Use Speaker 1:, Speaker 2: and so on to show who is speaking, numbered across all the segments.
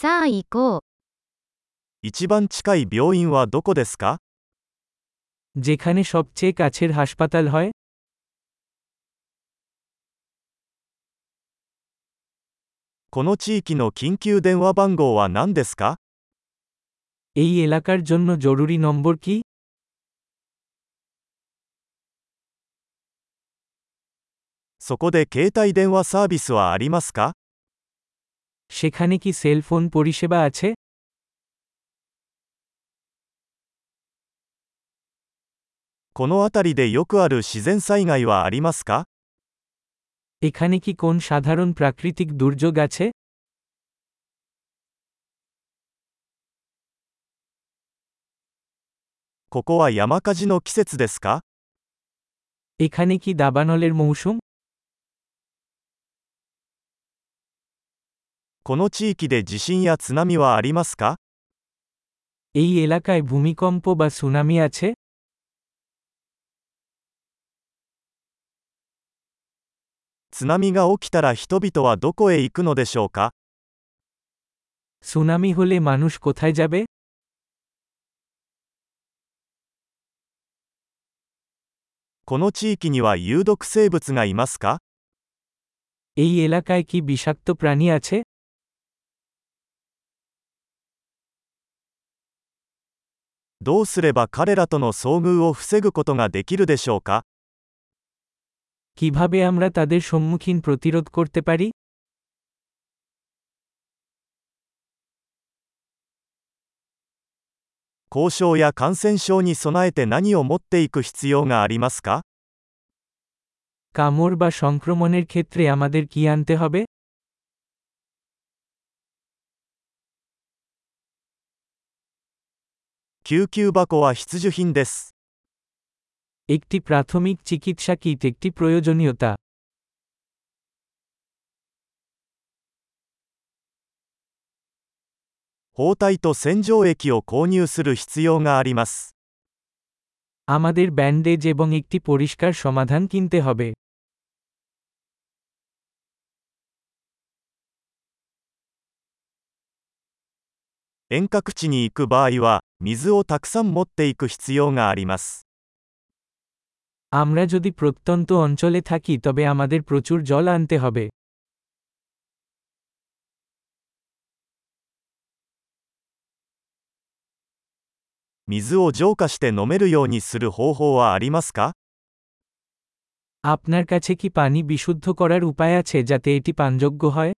Speaker 1: さあ行こう。
Speaker 2: 一番近い病院はどこですか
Speaker 3: যেখানে সবচেয়ে কাছের হাসপাতাল হয়
Speaker 2: この地域の緊急電話番号は何ですか
Speaker 3: এই এলাকার জন্য জরুরি নম্বর কি
Speaker 2: そこで携帯電話サービスはありますか
Speaker 3: সেখানে কি সেল ফোন পরিষেবা আছে
Speaker 2: この辺りでよくある自然災害はありますか
Speaker 3: এখানে কি কোন সাধারণ প্রাকৃতিক দুর্যোগ আছে
Speaker 2: ここは山火事の季節ですか
Speaker 3: এখানে কি দাবানলের মৌসুম
Speaker 2: この地域で地震や津波はありますか
Speaker 3: এই এলাকায় ভূমিকম্প বা সুনামি আছে
Speaker 2: 津波が起きたら人々はどこへ行くのでしょうか
Speaker 3: সুনামি হলে মানুষ কোথায় যাবে
Speaker 2: この地域には有毒生物がいますか
Speaker 3: এই এলাকায় কি বিষাক্ত প্রাণী আছে
Speaker 2: どうすれば彼らとの遭遇を防ぐことができるでしょうか
Speaker 3: কিভাবে আমরা তাদের সম্মুখীন প্রতিরোধ করতে পারি
Speaker 2: 交渉や感染症に備えて何を持っていく必要がありますか
Speaker 3: কামড় বা সংক্রমণের ক্ষেত্রে আমাদের কি আনতে হবে
Speaker 2: 救急箱は必需品です。
Speaker 3: একটি প্রাথমিক চিকিৎসা কিট একটি প্রয়োজনীয়তা
Speaker 2: 包帯と洗浄液を購入する必要があります。
Speaker 3: আমাদের ব্যান্ডেজ এবং একটি পরিষ্কার সমাধান কিনতে হবে
Speaker 2: 遠隔地に行く場合は、水をたくさん持っていく必要があります。
Speaker 3: আমরা যদি প্রত্যন্ত অঞ্চলে থাকি তবে আমাদের প্রচুর জল আনতে হবে
Speaker 2: 水を浄化して飲めるようにする方法はありますか
Speaker 3: আপনার কাছে কি পানি বিশুদ্ধ করার উপায় আছে যাতে এটি পানযোগ্য হয়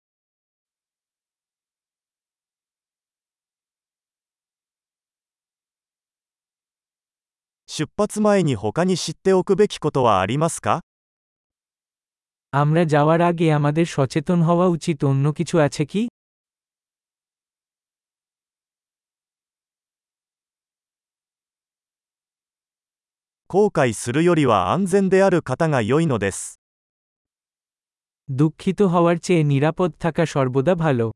Speaker 2: 出発前に他に知っておくべきことはありますか
Speaker 3: আমরা যাওয়ার আগে আমাদের সচেতন হওয়া উচিত অন্য কিছু আছে কি
Speaker 2: 後悔するよりは安全である方が良いのです。
Speaker 3: দুঃখিত হওয়ার চেয়ে নিরাপদ থাকা সর্বদা ভালো